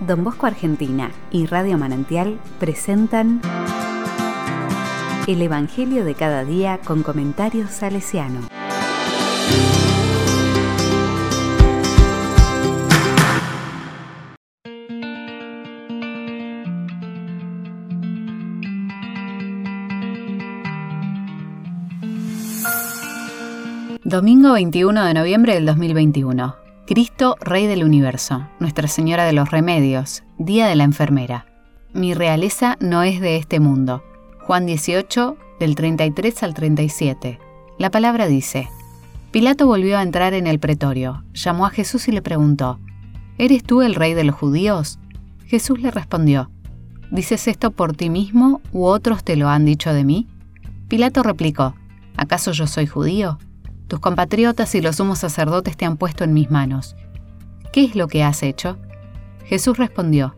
Don Bosco Argentina y Radio Manantial presentan El Evangelio de cada día con comentarios salesiano. Domingo 21 de noviembre del 2021. Cristo, Rey del Universo, Nuestra Señora de los Remedios, Día de la Enfermera. Mi realeza no es de este mundo. Juan 18, del 33 al 37. La palabra dice, Pilato volvió a entrar en el pretorio, llamó a Jesús y le preguntó, ¿Eres tú el rey de los judíos? Jesús le respondió, ¿Dices esto por ti mismo u otros te lo han dicho de mí? Pilato replicó, ¿acaso yo soy judío? Tus compatriotas y los sumos sacerdotes te han puesto en mis manos. ¿Qué es lo que has hecho? Jesús respondió,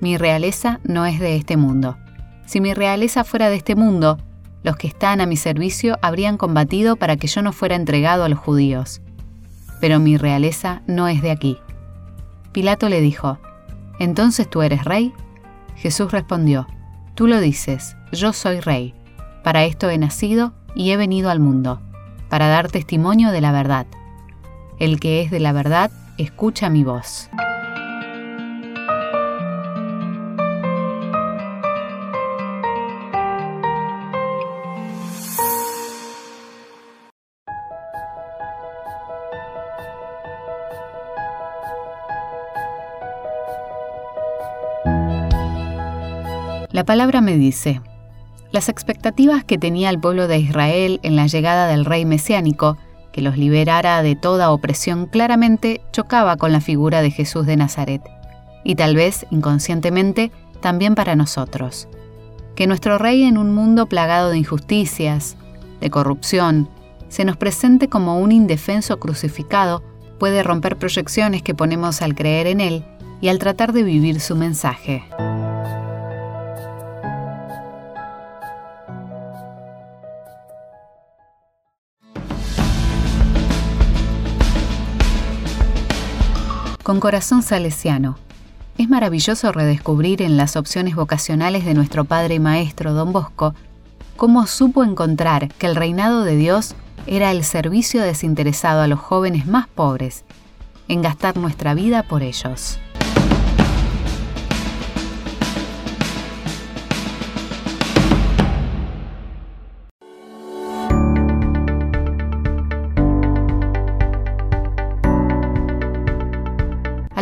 Mi realeza no es de este mundo. Si mi realeza fuera de este mundo, los que están a mi servicio habrían combatido para que yo no fuera entregado a los judíos. Pero mi realeza no es de aquí. Pilato le dijo, ¿Entonces tú eres rey? Jesús respondió, Tú lo dices, yo soy rey. Para esto he nacido y he venido al mundo para dar testimonio de la verdad. El que es de la verdad, escucha mi voz. La palabra me dice, las expectativas que tenía el pueblo de Israel en la llegada del rey mesiánico, que los liberara de toda opresión, claramente chocaba con la figura de Jesús de Nazaret, y tal vez inconscientemente también para nosotros. Que nuestro rey en un mundo plagado de injusticias, de corrupción, se nos presente como un indefenso crucificado puede romper proyecciones que ponemos al creer en él y al tratar de vivir su mensaje. Con corazón salesiano. Es maravilloso redescubrir en las opciones vocacionales de nuestro Padre y Maestro Don Bosco cómo supo encontrar que el reinado de Dios era el servicio desinteresado a los jóvenes más pobres, en gastar nuestra vida por ellos.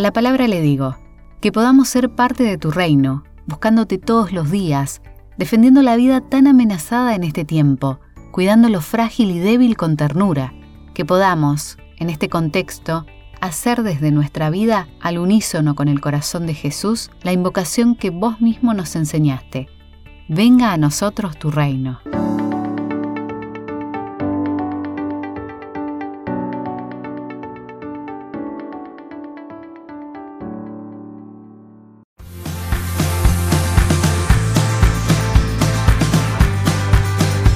A la palabra le digo, que podamos ser parte de tu reino, buscándote todos los días, defendiendo la vida tan amenazada en este tiempo, cuidando lo frágil y débil con ternura, que podamos, en este contexto, hacer desde nuestra vida al unísono con el corazón de Jesús la invocación que vos mismo nos enseñaste. Venga a nosotros tu reino.